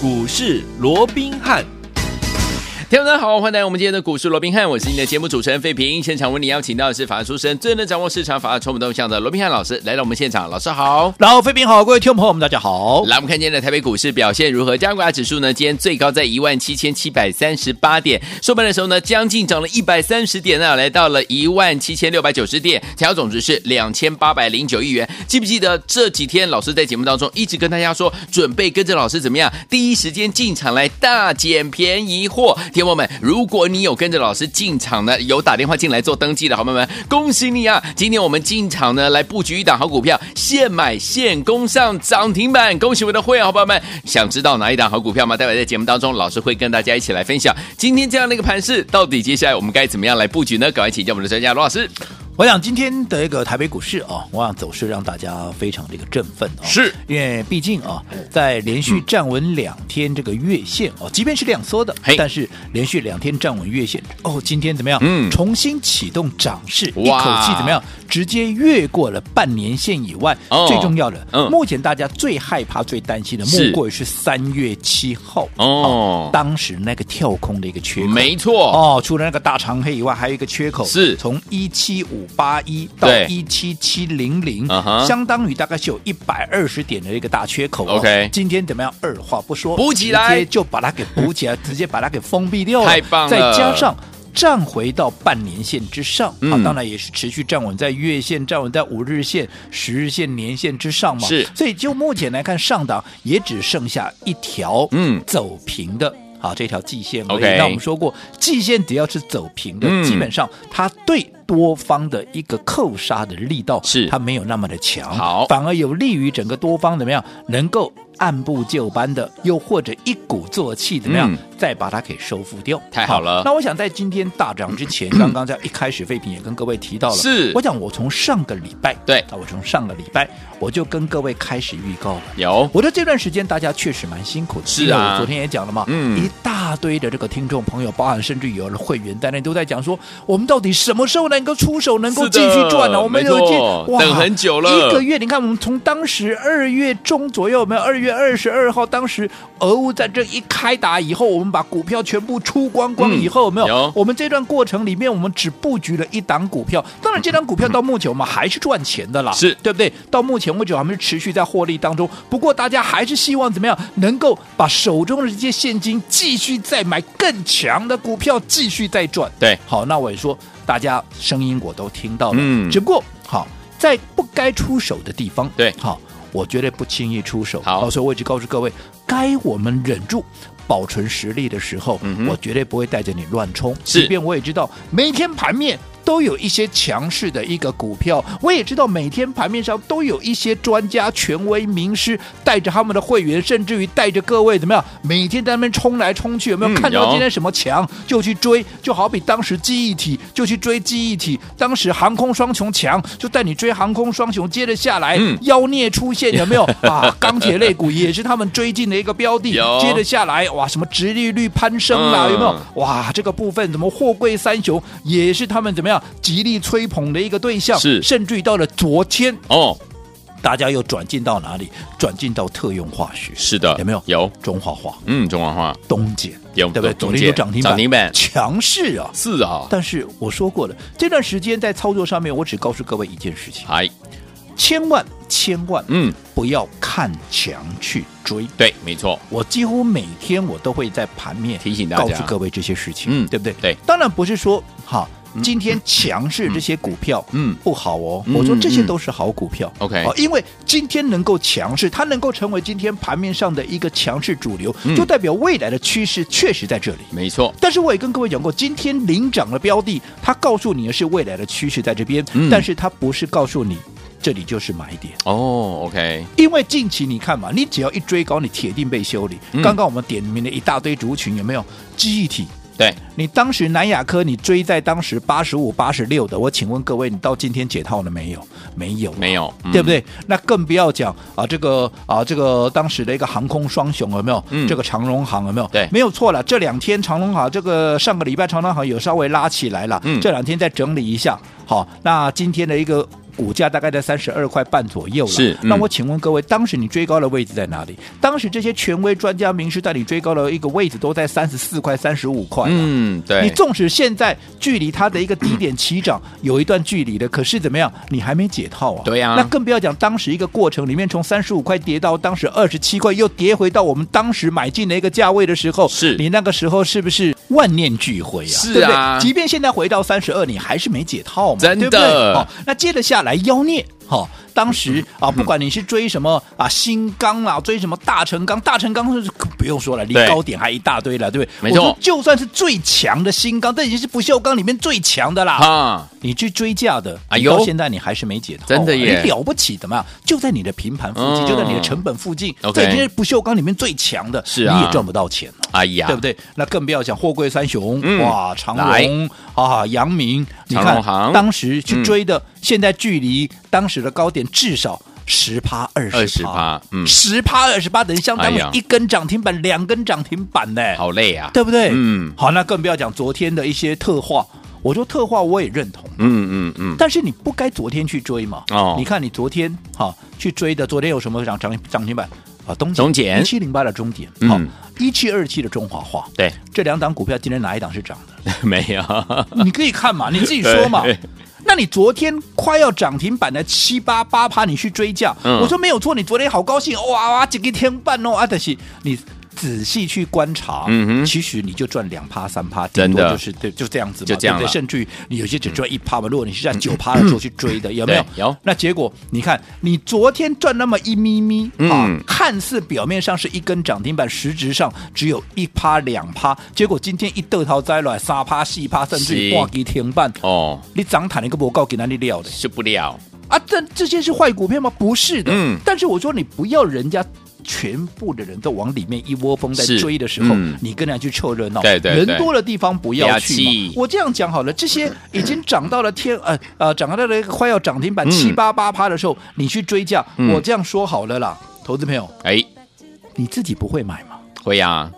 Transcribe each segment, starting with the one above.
股市罗宾汉。听众大家好，欢迎来到我们今天的股市罗宾汉，我是你的节目主持人费平。现场为你邀请到的是法律出身、最能掌握市场法律充满动向的罗宾汉老师，来到我们现场。老师好，然后费平好，各位听众朋友们大家好。来，我们看今天的台北股市表现如何？加权指数呢，今天最高在一万七千七百三十八点，收盘的时候呢，将近涨了一百三十点呢，来到了一万七千六百九十点，成交总值是两千八百零九亿元。记不记得这几天老师在节目当中一直跟大家说，准备跟着老师怎么样，第一时间进场来大捡便宜货。听友们，如果你有跟着老师进场呢，有打电话进来做登记的好朋友们，恭喜你啊！今天我们进场呢，来布局一档好股票，现买现攻上涨停板，恭喜我们的会员好朋友们！想知道哪一档好股票吗？待会在节目当中，老师会跟大家一起来分享今天这样的一个盘势，到底接下来我们该怎么样来布局呢？赶快请教我们的专家罗老师。我想今天的一个台北股市啊，我想走势让大家非常这个振奋啊，是。因为毕竟啊，在连续站稳两天这个月线哦，即便是量缩的，但是连续两天站稳月线哦，今天怎么样？嗯，重新启动涨势，一口气怎么样？直接越过了半年线以外，最重要的，目前大家最害怕、最担心的，莫过于是三月七号哦，当时那个跳空的一个缺口，没错。哦，除了那个大长黑以外，还有一个缺口是。从一七五。八一到一七七零零，相当于大概是有一百二十点的一个大缺口。OK，今天怎么样？二话不说，补起来，直接就把它给补起来，直接把它给封闭掉了。太棒了！再加上站回到半年线之上，嗯、啊，当然也是持续站稳在月线、站稳在五日线、十日线、年线之上嘛。是，所以就目前来看，上档也只剩下一条嗯走平的。好，这条季线，OK，那我们说过，季线只要是走平的，嗯、基本上它对多方的一个扣杀的力道是它没有那么的强，好，反而有利于整个多方怎么样能够。按部就班的，又或者一鼓作气，怎么样、嗯、再把它给收复掉？太好了好。那我想在今天大涨之前，刚刚在一开始，废品也跟各位提到了。是，我想我从上个礼拜，对，啊，我从上个礼拜我就跟各位开始预告了。有，我的这段时间大家确实蛮辛苦的。是啊，我昨天也讲了嘛，嗯，一大堆的这个听众朋友，包含甚至有了会员在内，都在讲说，我们到底什么时候能够出手，能够继续赚呢？我们有见哇，等很久了，一个月。你看，我们从当时二月中左右，有没有二月二十二号？当时俄乌战争一开打以后，我们把股票全部出光光以后，有没有？有。我们这段过程里面，我们只布局了一档股票。当然，这档股票到目前我们还是赚钱的啦，是对不对？到目前为止，我们是持续在获利当中。不过，大家还是希望怎么样，能够把手中的这些现金继续再买更强的股票，继续再赚。对，好，那我也说，大家声音我都听到了。嗯，只不过好，在不该出手的地方，对，好。我绝对不轻易出手，好，所以我一直告诉各位，该我们忍住，保存实力的时候，嗯、我绝对不会带着你乱冲。即便我也知道每天盘面。都有一些强势的一个股票，我也知道每天盘面上都有一些专家、权威、名师带着他们的会员，甚至于带着各位怎么样，每天在那边冲来冲去，有没有看到今天什么强就去追？就好比当时记忆体就去追记忆体，当时航空双雄强就带你追航空双雄，接着下来妖孽出现有没有 啊？钢铁类股也是他们追进的一个标的，接着下来哇，什么直利率攀升啦，有没有？哇，这个部分怎么货柜三雄也是他们怎么样？极力吹捧的一个对象，是。甚至于到了昨天哦，大家又转进到哪里？转进到特用化学，是的，有没有？有。中华化，嗯，中华化，东碱，有对不对？昨天有涨停板，涨停板，强势啊，是啊。但是我说过了，这段时间在操作上面，我只告诉各位一件事情：哎，千万千万，嗯，不要看强去追。对，没错，我几乎每天我都会在盘面提醒大家，告诉各位这些事情，嗯，对不对？对，当然不是说哈。今天强势这些股票，嗯，不好哦。我说这些都是好股票，OK。因为今天能够强势，它能够成为今天盘面上的一个强势主流，就代表未来的趋势确实在这里，没错。但是我也跟各位讲过，今天领涨的标的，它告诉你的是未来的趋势在这边，但是它不是告诉你这里就是买点哦，OK。因为近期你看嘛，你只要一追高，你铁定被修理。刚刚我们点名的一大堆族群，有没有记忆体？对，你当时南亚科你追在当时八十五、八十六的，我请问各位，你到今天解套了没有？没有，没有，嗯、对不对？那更不要讲啊，这个啊，这个当时的一个航空双雄有没有？嗯，这个长荣航有没有？对，没有错了。这两天长荣航这个上个礼拜长荣航有稍微拉起来了，嗯，这两天再整理一下。好，那今天的一个。股价大概在三十二块半左右了。是，嗯、那我请问各位，当时你追高的位置在哪里？当时这些权威专家名师带你追高的一个位置都在三十四块、三十五块。嗯，对。你纵使现在距离它的一个低点起涨有一段距离的，可是怎么样？你还没解套啊？对呀、啊。那更不要讲当时一个过程里面，从三十五块跌到当时二十七块，又跌回到我们当时买进的一个价位的时候，是你那个时候是不是万念俱灰啊？是啊。对不对？即便现在回到三十二，你还是没解套嘛？真的。对不对？好，那接着下来妖孽。好、哦，当时啊，不管你是追什么啊，新钢啊，追什么大成钢，大成钢是不用说了，离高点还一大堆了，对，不对？没错，就算是最强的新钢，这已经是不锈钢里面最强的啦。啊，你去追价的，哎呦，到现在你还是没解套，真的耶，你了不起，怎么样？就在你的平盘附近，嗯、就在你的成本附近，这、okay、已经是不锈钢里面最强的，是啊，你也赚不到钱。哎呀，对不对？那更不要讲货柜三雄，嗯、哇，长荣啊，阳明，你看当时去追的，嗯、现在距离当时的高点至少十趴二十趴，嗯，十趴二十趴等于相当于一根涨停板，哎、两根涨停板呢，好累啊，对不对？嗯，好，那更不要讲昨天的一些特化，我说特化我也认同，嗯嗯嗯，但是你不该昨天去追嘛，哦，你看你昨天哈、啊、去追的，昨天有什么涨涨涨停板？啊，东中一七零八的中点，好，一七二七的中华化，对，这两档股票今天哪一档是涨的？没有，你可以看嘛，你自己说嘛。那你昨天快要涨停板的七八八趴，你去追价，嗯、我说没有错，你昨天好高兴，哇哇，这个天半哦，啊，但是你。仔细去观察，嗯哼，其实你就赚两趴三趴，顶多就是对，就这样子嘛，就这样对对，甚至于你有些只赚一趴嘛。如果你是在九趴的时候去追的，有没有？有。那结果你看，你昨天赚那么一咪咪，啊，看似表面上是一根涨停板，实质上只有一趴两趴。结果今天一豆桃栽来三趴四趴，甚至于挂机停板哦。你涨坦一个报告给哪里料的？是不了啊？这这些是坏股票吗？不是的。嗯。但是我说你不要人家。全部的人都往里面一窝蜂在追的时候，嗯、你跟人家去凑热闹。对对对，人多的地方不要去。我这样讲好了，这些已经涨到了天呃呃涨到了快要涨停板七八八趴的时候，嗯、你去追价。嗯、我这样说好了啦，投资朋友，哎，你自己不会买吗？会呀、啊，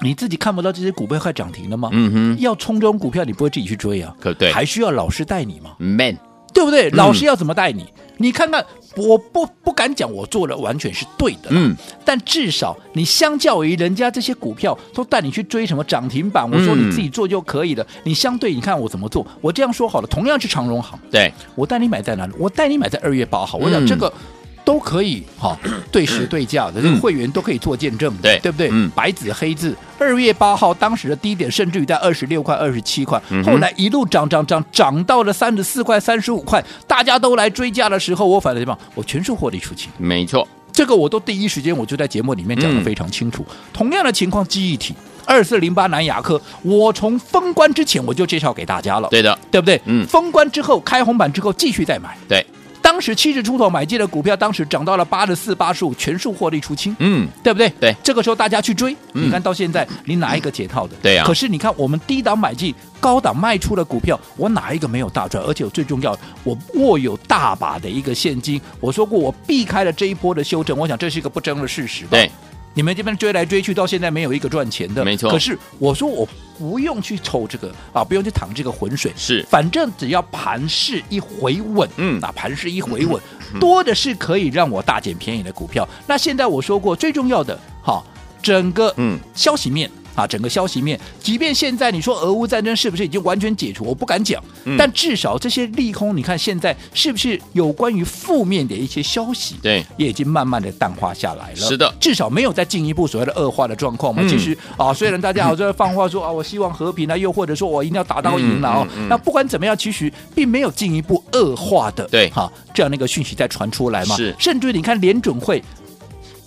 你自己看不到这些股票快涨停了吗？嗯哼，要冲这种股票，你不会自己去追啊？可对，还需要老师带你吗？Man，对不对？老师要怎么带你？嗯、你看看。我不不敢讲，我做的完全是对的。嗯，但至少你相较于人家这些股票都带你去追什么涨停板，我说你自己做就可以了。嗯、你相对你看我怎么做？我这样说好了，同样是长荣行，对我带你买在哪里？我带你买在二月八号。我讲这个。嗯都可以哈，对时对价的，这个会员都可以做见证，对对不对？嗯，白纸黑字，二月八号当时的低点，甚至于在二十六块、二十七块，后来一路涨涨涨，涨到了三十四块、三十五块，大家都来追价的时候，我反正什么？我全数获利出清。没错，这个我都第一时间我就在节目里面讲的非常清楚。同样的情况，记忆体二四零八南亚科，我从封关之前我就介绍给大家了，对的，对不对？嗯，封关之后开红板之后继续再买，对。当时七十出头买进的股票，当时涨到了八十四、八十五，全数获利出清，嗯，对不对？对，这个时候大家去追，嗯、你看到现在，你哪一个解套的？对呀、啊。可是你看，我们低档买进、高档卖出的股票，我哪一个没有大赚？而且我最重要，我握有大把的一个现金。我说过，我避开了这一波的修正，我想这是一个不争的事实吧。对。你们这边追来追去，到现在没有一个赚钱的，没错。可是我说我不用去抽这个啊，不用去淌这个浑水，是，反正只要盘势一回稳，嗯，啊，盘势一回稳，嗯、多的是可以让我大捡便宜的股票。嗯、那现在我说过最重要的，哈，整个嗯消息面。啊，整个消息面，即便现在你说俄乌战争是不是已经完全解除，我不敢讲，嗯、但至少这些利空，你看现在是不是有关于负面的一些消息，对，也已经慢慢的淡化下来了。是的，至少没有再进一步所谓的恶化的状况嘛。嗯、其实啊，虽然大家好像放话说啊，我希望和平啊，又或者说我一定要打到赢了哦，那不管怎么样，其实并没有进一步恶化的，对，哈、啊，这样的一个讯息在传出来嘛。是，甚至于你看联准会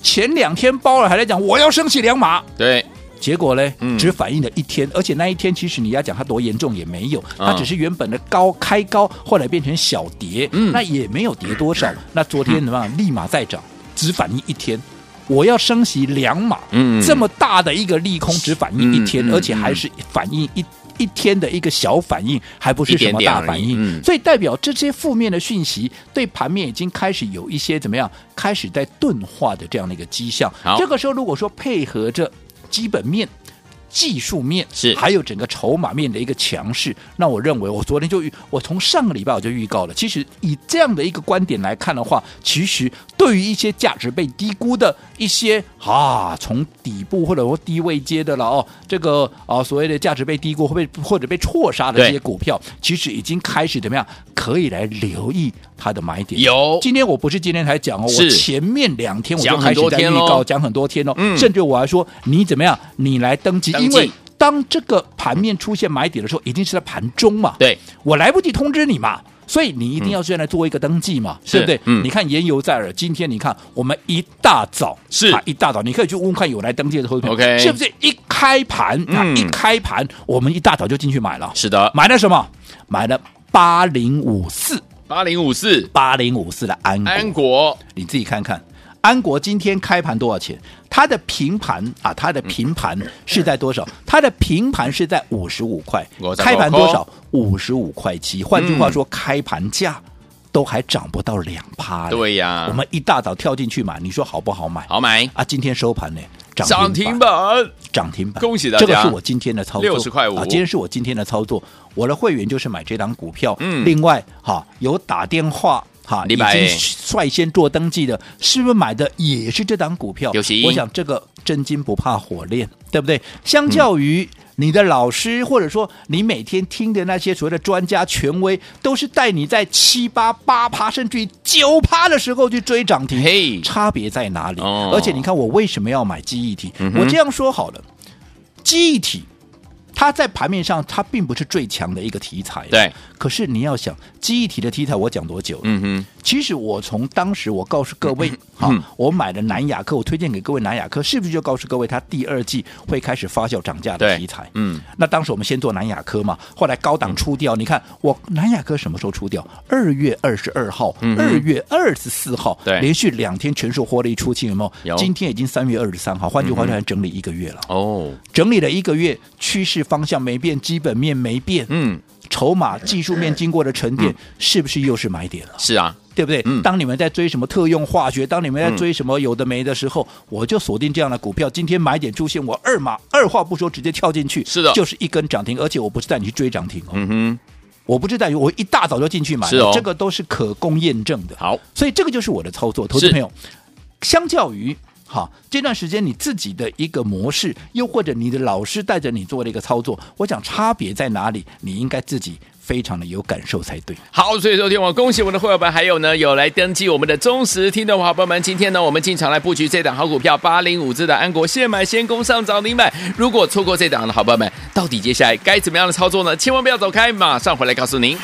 前两天包尔还在讲我要升起两码，对。结果呢，只反映了一天，嗯、而且那一天其实你要讲它多严重也没有，它只是原本的高开高，后来变成小跌，嗯、那也没有跌多少。那昨天怎么样？立马再涨，只反映一天。我要升息两码，嗯、这么大的一个利空只反映一天，嗯、而且还是反映一一天的一个小反应，还不是什么大反应。点点嗯、所以代表这些负面的讯息对盘面已经开始有一些怎么样，开始在钝化的这样的一个迹象。这个时候如果说配合着。基本面技术面是还有整个筹码面的一个强势。那我认为，我昨天就预，我从上个礼拜我就预告了。其实以这样的一个观点来看的话，其实对于一些价值被低估的一些啊，从底部或者说低位接的了哦，这个啊所谓的价值被低估或被或者被错杀的这些股票，其实已经开始怎么样，可以来留意它的买点。有，今天我不是今天才讲哦，我前面两天我就开始在预告，讲很多天哦，嗯、甚至我还说你怎么样，你来登记，登记。因为。当这个盘面出现买点的时候，一定是在盘中嘛？对，我来不及通知你嘛，所以你一定要先来做一个登记嘛，嗯、对不对？嗯，你看言犹在耳，今天你看我们一大早是。啊，一大早，你可以去问问看有来登记的投资，OK，是不是一开盘啊，一开盘我们一大早就进去买了？是的，买了什么？买了八零五四，八零五四，八零五四的安国安国，你自己看看。安国今天开盘多少钱？它的平盘啊，它的平盘是在多少？它的平盘是在五十五块，开盘多少？五十五块七。换句话说，开盘价都还涨不到两趴。对呀，我们一大早跳进去买，你说好不好买？好买啊！今天收盘呢，涨停板，涨停板，恭喜大家！这个是我今天的操作，六十块五啊！今天是我今天的操作，我的会员就是买这档股票。嗯，另外哈，有打电话。哈，已经率先做登记的，是不是买的也是这档股票？我想这个真金不怕火炼，对不对？相较于你的老师，或者说你每天听的那些所谓的专家权威，都是带你在七八八趴甚至于九趴的时候去追涨停，嘿，差别在哪里？而且你看我为什么要买记忆体？我这样说好了，记忆体。它在盘面上，它并不是最强的一个题材。对，可是你要想，记忆体的题材，我讲多久了？嗯哼。其实我从当时我告诉各位，哈、嗯，我买的南亚科，我推荐给各位南亚科，是不是就告诉各位，它第二季会开始发酵涨价的题材？嗯。那当时我们先做南亚科嘛，后来高档出掉。嗯、你看我南亚科什么时候出掉？二月二十二号，二、嗯、月二十四号，对，连续两天全数获利出清，有没有？有。今天已经三月二十三号，换句话说，整理一个月了。哦、嗯。整理了一个月，趋势方向没变。基本面没变，嗯，筹码技术面经过的沉淀，嗯、是不是又是买点了？是啊，对不对？嗯、当你们在追什么特用化学，当你们在追什么有的没的时候，嗯、我就锁定这样的股票。今天买点出现，我二码二话不说直接跳进去，是的，就是一根涨停，而且我不是带你去追涨停哦，嗯哼，我不是带你，我一大早就进去买了，是哦，这个都是可供验证的。好，所以这个就是我的操作，投资朋友，相较于。好，这段时间你自己的一个模式，又或者你的老师带着你做的一个操作，我想差别在哪里？你应该自己非常的有感受才对。好，所以昨天我恭喜我们的会员们，还有呢有来登记我们的忠实听众伙伴们。今天呢，我们进场来布局这档好股票八零五字的安国，现买先攻上涨停板。如果错过这档的好朋友们，到底接下来该怎么样的操作呢？千万不要走开，马上回来告诉您。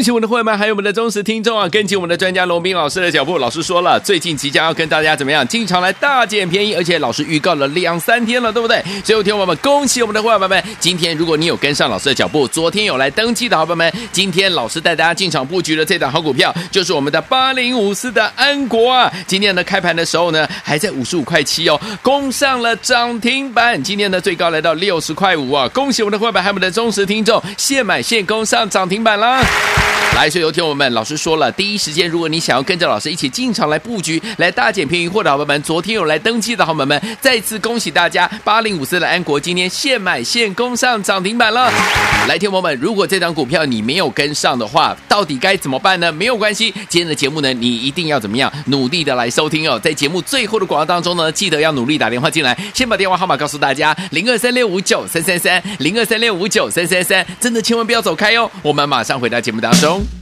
恭喜我们的会员们，还有我们的忠实听众啊！跟紧我们的专家龙斌老师的脚步，老师说了，最近即将要跟大家怎么样？经常来大捡便宜，而且老师预告了两三天了，对不对？所以，有听我们恭喜我们的会员们，今天如果你有跟上老师的脚步，昨天有来登记的好朋友们，今天老师带大家进场布局的这档好股票，就是我们的八零五四的安国啊！今天呢，开盘的时候呢，还在五十五块七哦，攻上了涨停板。今天呢最高来到六十块五啊！恭喜我们的会员们，还有我们的忠实听众，现买现攻上涨停板啦！来，所以有听我们老师说了，第一时间，如果你想要跟着老师一起进场来布局，来大捡便宜货的好朋友们，昨天有来登记的好朋友们，再次恭喜大家，八零五四的安国今天现买现攻上涨停板了。来，听友们，如果这张股票你没有跟上的话，到底该怎么办呢？没有关系，今天的节目呢，你一定要怎么样，努力的来收听哦。在节目最后的广告当中呢，记得要努力打电话进来，先把电话号码告诉大家，零二三六五九三三三，零二三六五九三三三，真的千万不要走开哦，我们马上回到节目当中。回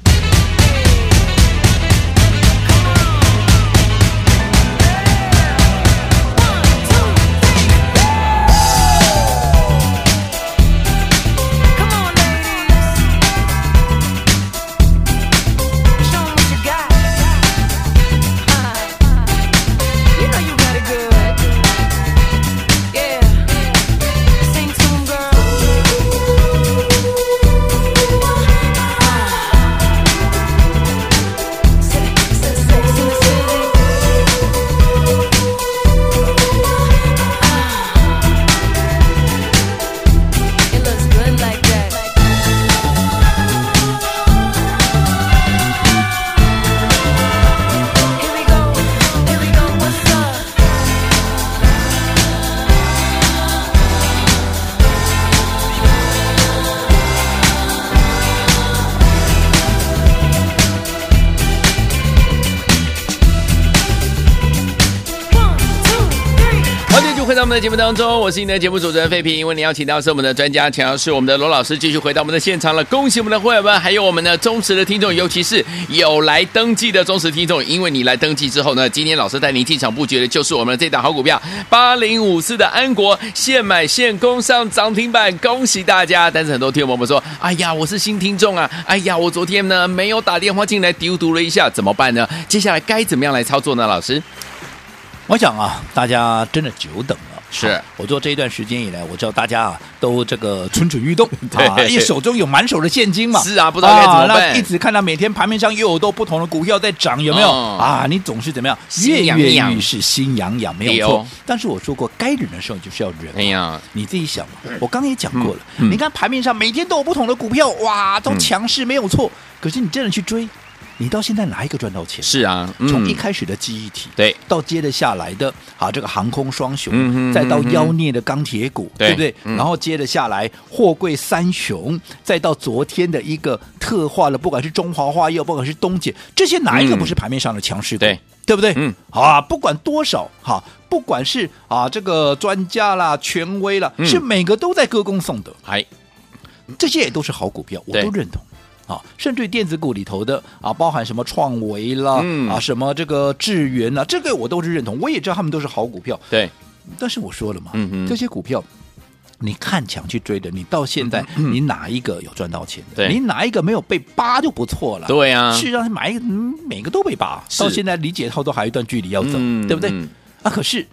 们的节目当中，我是你的节目主持人费平。因为你邀请到是我们的专家，强是我们的罗老师，继续回到我们的现场了。恭喜我们的会员们，还有我们的忠实的听众，尤其是有来登记的忠实听众。因为你来登记之后呢，今天老师带您进场布局的就是我们的这档好股票八零五四的安国，现买现攻上涨停板，恭喜大家！但是很多听友们说，哎呀，我是新听众啊，哎呀，我昨天呢没有打电话进来丢读了一下，怎么办呢？接下来该怎么样来操作呢？老师？我想啊，大家真的久等。是我做这一段时间以来，我知道大家啊都这个蠢蠢欲动，对 啊，因为手中有满手的现金嘛。是啊，不知道该怎么办。啊、那一直看到每天盘面上又有多不同的股票在涨，有没有、哦、啊？你总是怎么样？跃跃欲试，心痒痒，没有错。哦、但是我说过，该忍的时候你就是要忍。哎呀，你自己想嘛。我刚刚也讲过了，嗯、你看盘面上每天都有不同的股票，哇，都强势，没有错。嗯、可是你真的去追。你到现在哪一个赚到钱？是啊，嗯、从一开始的记忆体，对，到接着下来的啊，这个航空双雄，嗯、哼哼再到妖孽的钢铁股，对，对不对？嗯、然后接着下来货柜三雄，再到昨天的一个特化的，不管是中华化又不管是东姐，这些哪一个不是盘面上的强势股？对，对不对？嗯，好啊，不管多少哈，不管是啊这个专家啦、权威啦，嗯、是每个都在歌功颂德，哎，这些也都是好股票，我都认同。啊，甚至于电子股里头的啊，包含什么创维啦，嗯、啊，什么这个智源啦，这个我都是认同，我也知道他们都是好股票。对，但是我说了嘛，这些股票你看强去追的，你到现在、嗯、你哪一个有赚到钱的？你哪一个没有被扒就不错了。对啊，事实上买一个、嗯，每个都被扒，到现在理解套都还有一段距离要走，嗯、对不对？嗯、啊，可是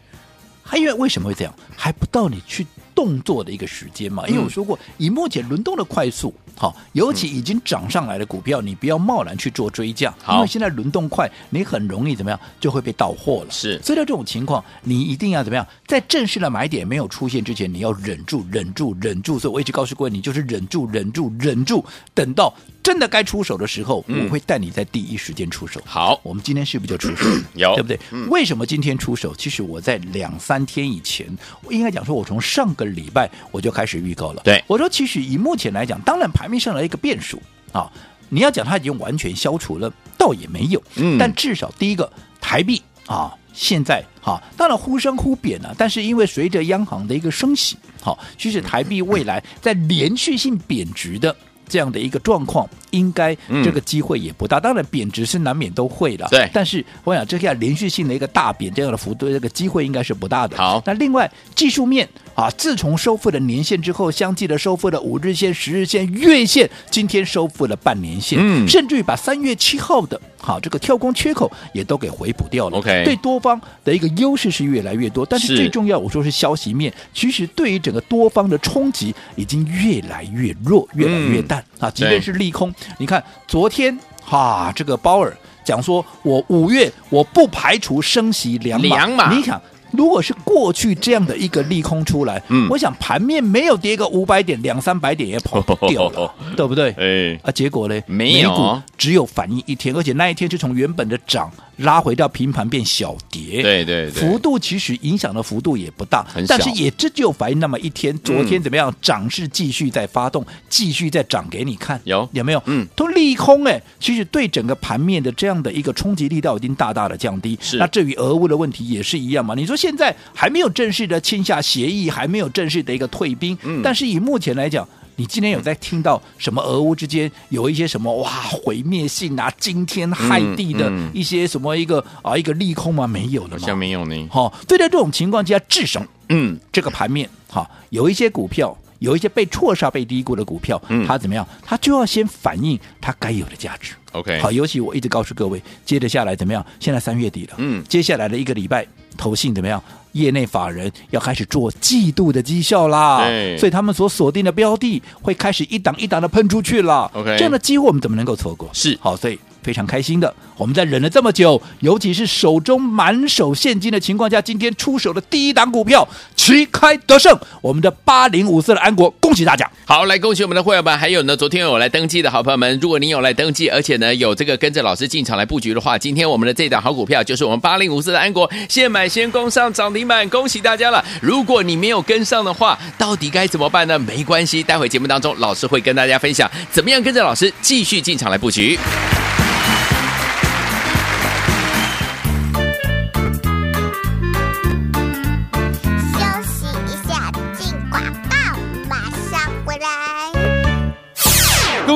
还因为为什么会这样？还不到你去动作的一个时间嘛？因为我说过，嗯、以目前轮动的快速。好，尤其已经涨上来的股票，嗯、你不要贸然去做追价，因为现在轮动快，你很容易怎么样就会被倒货了。是，所以在这种情况，你一定要怎么样，在正式的买点没有出现之前，你要忍住，忍住，忍住。所以我一直告诉各位，你就是忍住，忍住，忍住，等到真的该出手的时候，嗯、我会带你在第一时间出手。好，我们今天是不是就出手？有，对不对？嗯、为什么今天出手？其实我在两三天以前，我应该讲说，我从上个礼拜我就开始预告了。对，我说，其实以目前来讲，当然排面上的一个变数。啊，你要讲它已经完全消除了，倒也没有。嗯，但至少第一个台币啊，现在哈、啊，当然忽升忽贬了、啊。但是因为随着央行的一个升息，好、啊，其实台币未来在连续性贬值的这样的一个状况，应该这个机会也不大。嗯、当然贬值是难免都会的，对。但是我想这下连续性的一个大贬这样的幅度，这个机会应该是不大的。好，那另外技术面。啊！自从收复了年线之后，相继的收复了五日线、十日线、月线，今天收复了半年线，嗯，甚至于把三月七号的好这个跳空缺口也都给回补掉了。OK，对多方的一个优势是越来越多，但是最重要，我说是消息面，其实对于整个多方的冲击已经越来越弱，越来越淡、嗯、啊！即便是利空，你看昨天哈、啊，这个鲍尔讲说，我五月我不排除升息两码，两码，你看。如果是过去这样的一个利空出来，嗯，我想盘面没有跌个五百点、两三百点也跑不掉了，对不对？哎，啊，结果呢？没有，美股只有反应一天，而且那一天是从原本的涨拉回到平盘变小跌，对对对，幅度其实影响的幅度也不大，但是也这就反映那么一天。昨天怎么样？涨势继续在发动，继续在涨给你看，有有没有？嗯，都利空哎，其实对整个盘面的这样的一个冲击力道已经大大的降低。是，那至于俄乌的问题也是一样嘛？你说现在还没有。正式的签下协议，还没有正式的一个退兵，嗯，但是以目前来讲，你今天有在听到什么俄乌之间有一些什么哇毁灭性啊、惊天骇地的一些什么一个、嗯嗯、啊一个利空吗？没有的，好像没有呢。好、哦，对待这种情况下，至少嗯，这个盘面哈、哦，有一些股票，有一些被错杀、被低估的股票，嗯，它怎么样？它就要先反映它该有的价值。OK，好，尤其我一直告诉各位，接着下来怎么样？现在三月底了，嗯，接下来的一个礼拜，投信怎么样？业内法人要开始做季度的绩效啦，所以他们所锁定的标的会开始一档一档的喷出去了。OK，这样的机会我们怎么能够错过？是，好，所以。非常开心的，我们在忍了这么久，尤其是手中满手现金的情况下，今天出手的第一档股票旗开得胜，我们的八零五四的安国，恭喜大家！好，来恭喜我们的会员们，还有呢，昨天有来登记的好朋友们，如果您有来登记，而且呢有这个跟着老师进场来布局的话，今天我们的这档好股票就是我们八零五四的安国，现买先攻上涨停板，恭喜大家了！如果你没有跟上的话，到底该怎么办呢？没关系，待会节目当中老师会跟大家分享怎么样跟着老师继续进场来布局。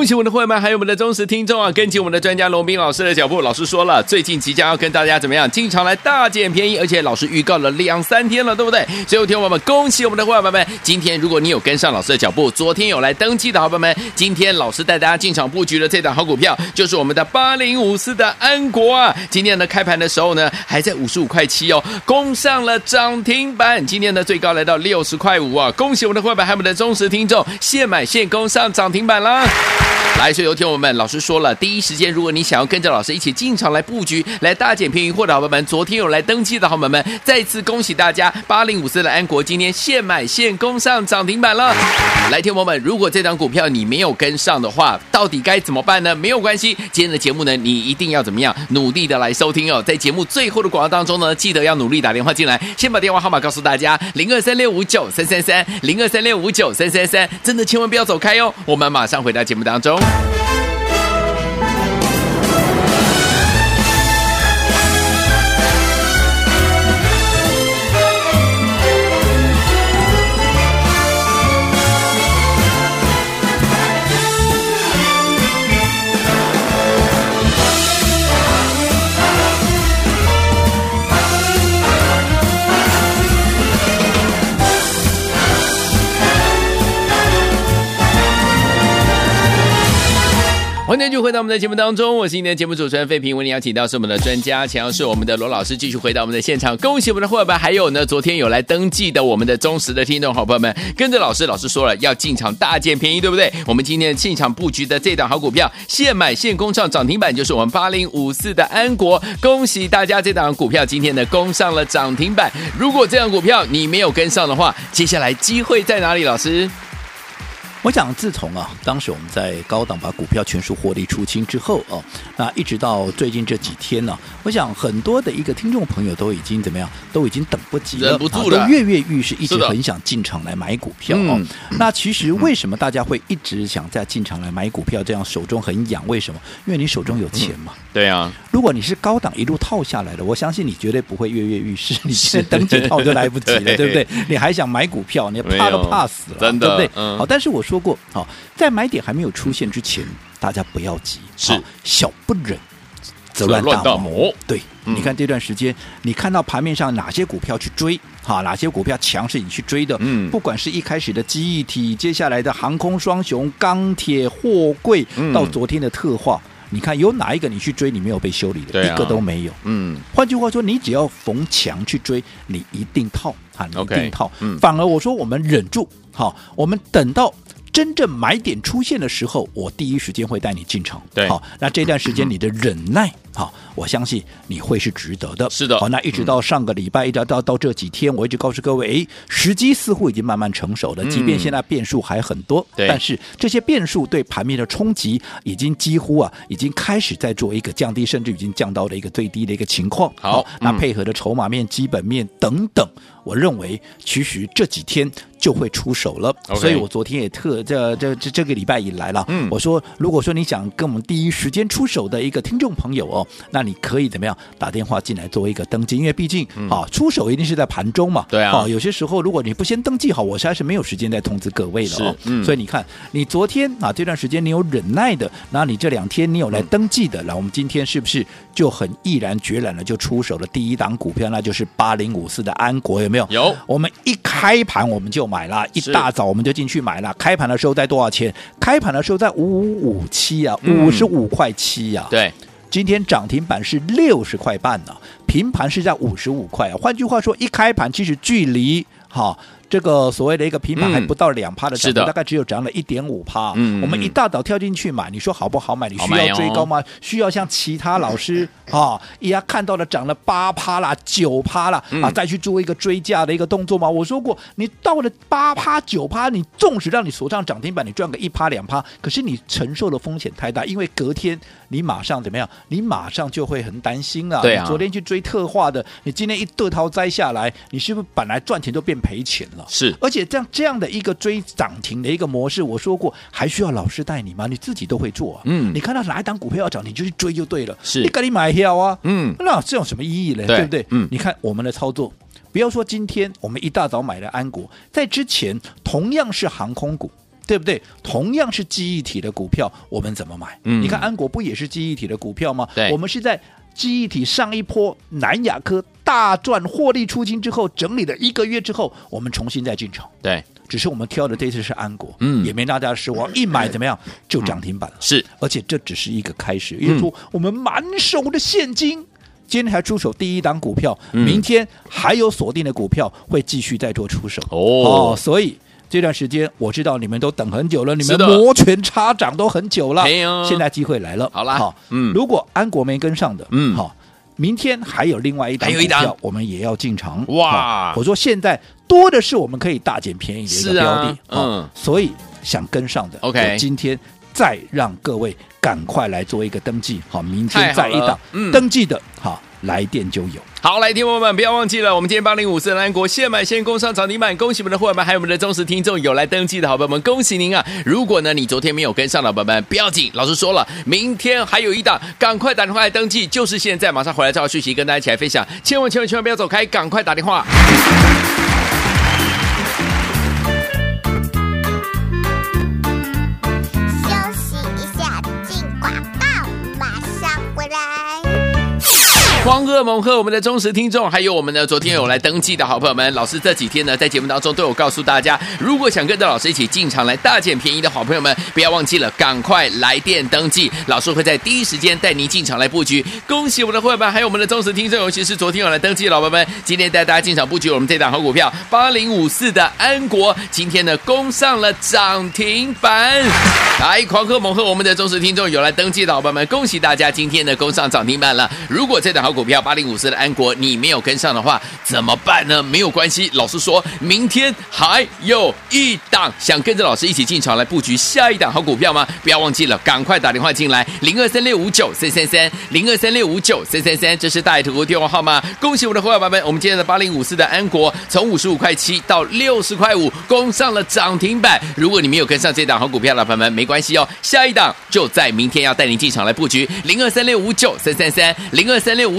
喜我们的会员们，还有我们的忠实听众啊！跟紧我们的专家罗宾老师的脚步，老师说了，最近即将要跟大家怎么样进场来大捡便宜，而且老师预告了两三天了，对不对？所以，听我们恭喜我们的会员们，今天如果你有跟上老师的脚步，昨天有来登记的好朋友们，今天老师带大家进场布局的这档好股票，就是我们的八零五四的安国啊！今天呢开盘的时候呢，还在五十五块七哦，攻上了涨停板，今天呢最高来到六十块五啊！恭喜我们的会员还有我们的忠实听众，现买现攻上涨停板啦！来，所以有听我们老师说了，第一时间，如果你想要跟着老师一起进场来布局，来大捡便宜货的好朋友们，昨天有来登记的好朋友们，再次恭喜大家，八零五四的安国今天现买现攻上涨停板了。来，听我们，如果这张股票你没有跟上的话，到底该怎么办呢？没有关系，今天的节目呢，你一定要怎么样，努力的来收听哦。在节目最后的广告当中呢，记得要努力打电话进来，先把电话号码告诉大家，零二三六五九三三三，零二三六五九三三三，真的千万不要走开哦。我们马上回到节目当中。Então, 欢迎继续回到我们的节目当中，我是今天的节目主持人费平，为您邀请到是我们的专家，强要是我们的罗老师，继续回到我们的现场，恭喜我们的伙伴，还有呢，昨天有来登记的我们的忠实的听众好朋友们，跟着老师，老师说了要进场大捡便宜，对不对？我们今天进场布局的这档好股票，现买现攻上涨停板，就是我们八零五四的安国，恭喜大家，这档股票今天呢攻上了涨停板。如果这档股票你没有跟上的话，接下来机会在哪里？老师？我想，自从啊，当时我们在高档把股票全数获利出清之后哦，那一直到最近这几天呢，我想很多的一个听众朋友都已经怎么样，都已经等不及了，忍不住了，都跃跃欲试，一直很想进场来买股票哦。那其实为什么大家会一直想在进场来买股票，这样手中很痒？为什么？因为你手中有钱嘛。对啊。如果你是高档一路套下来的，我相信你绝对不会跃跃欲试，你现在登记套就来不及了，对不对？你还想买股票，你怕都怕死了，真的，对不对？嗯。好，但是我。说过，好，在买点还没有出现之前，大家不要急，是小不忍则乱大谋。对，你看这段时间，你看到盘面上哪些股票去追？哈，哪些股票强势你去追的？嗯，不管是一开始的记忆体，接下来的航空双雄、钢铁、货柜，到昨天的特化，你看有哪一个你去追，你没有被修理的？一个都没有。嗯，换句话说，你只要逢强去追，你一定套啊，你一定套。嗯反而我说我们忍住，好，我们等到。真正买点出现的时候，我第一时间会带你进场。对，好，那这段时间你的忍耐，好，我相信你会是值得的。是的，好，那一直到上个礼拜，一直到到这几天，我一直告诉各位，哎，时机似乎已经慢慢成熟了。即便现在变数还很多，对，但是这些变数对盘面的冲击已经几乎啊，已经开始在做一个降低，甚至已经降到了一个最低的一个情况。好，那配合的筹码面、基本面等等，我认为其实这几天。就会出手了.所以我昨天也特这这这这个礼拜以来了，嗯，我说如果说你想跟我们第一时间出手的一个听众朋友哦，那你可以怎么样打电话进来做一个登记，因为毕竟、嗯、啊出手一定是在盘中嘛，对啊，啊，有些时候如果你不先登记好，我实在是没有时间再通知各位了哦，嗯，所以你看你昨天啊这段时间你有忍耐的，那你这两天你有来登记的，那、嗯、我们今天是不是就很毅然决然的就出手了第一档股票，那就是八零五四的安国有没有？有，我们一开盘我们就。买了一大早我们就进去买了，开盘的时候在多少钱？开盘的时候在五五五七啊，五十五块七啊。对，今天涨停板是六十块半呢、啊，平盘是在五十五块啊。换句话说，一开盘其实距离哈。这个所谓的一个平盘还不到两趴的涨幅，大概只有涨了一点五趴。我们一大早跳进去买，你说好不好买？你需要追高吗？需要像其他老师 啊一样看到了涨了八趴啦、九趴啦啊，再去做一个追价的一个动作吗？我说过，你到了八趴、九趴，你纵使让你锁上涨停板，你赚个一趴、两趴，可是你承受的风险太大，因为隔天你马上怎么样？你马上就会很担心啊！对啊，你昨天去追特化的，你今天一得逃摘下来，你是不是本来赚钱都变赔钱了？是，而且这样这样的一个追涨停的一个模式，我说过，还需要老师带你吗？你自己都会做啊。嗯，你看到哪一档股票要涨，你就去追就对了。是，你赶紧买票啊。嗯，那这有什么意义呢？对，对不对？嗯，你看我们的操作，不要说今天我们一大早买了安国，在之前同样是航空股，对不对？同样是记忆体的股票，我们怎么买？嗯你看安国不也是记忆体的股票吗？对我们是在记忆体上一波南亚科大赚获利出清之后，整理了一个月之后，我们重新再进场。对，只是我们挑的这次是安国，嗯也没让大家失望，一买怎么样就涨停板了。是而且这只是一个开始，也就是说，我们满手的现金，今天还出手第一档股票，嗯明天还有锁定的股票会继续再做出手。哦所以这段时间我知道你们都等很久了，你们摩拳擦掌都很久了现在机会来了。好啦。嗯。如果安国没跟上的，嗯。好。明天还有另外一档股票，我们也要进场。哇。我说现在多的是我们可以大捡便宜的一个标的，嗯。所以想跟上的 OK 我今天再让各位赶快来做一个登记，好，明天再一档、嗯。登记的，好，来电就有。好，来，听众朋友们，不要忘记了，我们今天八零五四南国现买现工商涨停板，恭喜我们的伙伴们，还有我们的忠实听众有来登记的好朋友们，恭喜您啊！如果呢你昨天没有跟上的宝宝们，不要紧，老师说了，明天还有一档，赶快打电话来登记，就是现在，马上回来照讯息跟大家一起来分享，千万千万千万不要走开，赶快打电话。狂贺猛贺我们的忠实听众，还有我们的昨天有来登记的好朋友们，老师这几天呢在节目当中都有告诉大家，如果想跟着老师一起进场来大捡便宜的好朋友们，不要忘记了，赶快来电登记，老师会在第一时间带您进场来布局。恭喜我们的会员，还有我们的忠实听众，尤其是昨天有来登记的老朋友们，今天带大家进场布局我们这档好股票八零五四的安国，今天呢攻上了涨停板，来狂贺猛贺我们的忠实听众有来登记的好朋友们，恭喜大家今天呢攻上涨停板了。如果这档好股股票八零五四的安国你没有跟上的话，怎么办呢？没有关系，老师说明天还有一档，想跟着老师一起进场来布局下一档好股票吗？不要忘记了，赶快打电话进来，零二三六五九三三三，零二三六五九三三三，这是大爱投顾电话号码。恭喜我的伙伴们，我们今天的八零五四的安国从五十五块七到六十块五，攻上了涨停板。如果你没有跟上这档好股票的朋友们，没关系哦，下一档就在明天要带您进场来布局，零二三六五九三三三，零二三六五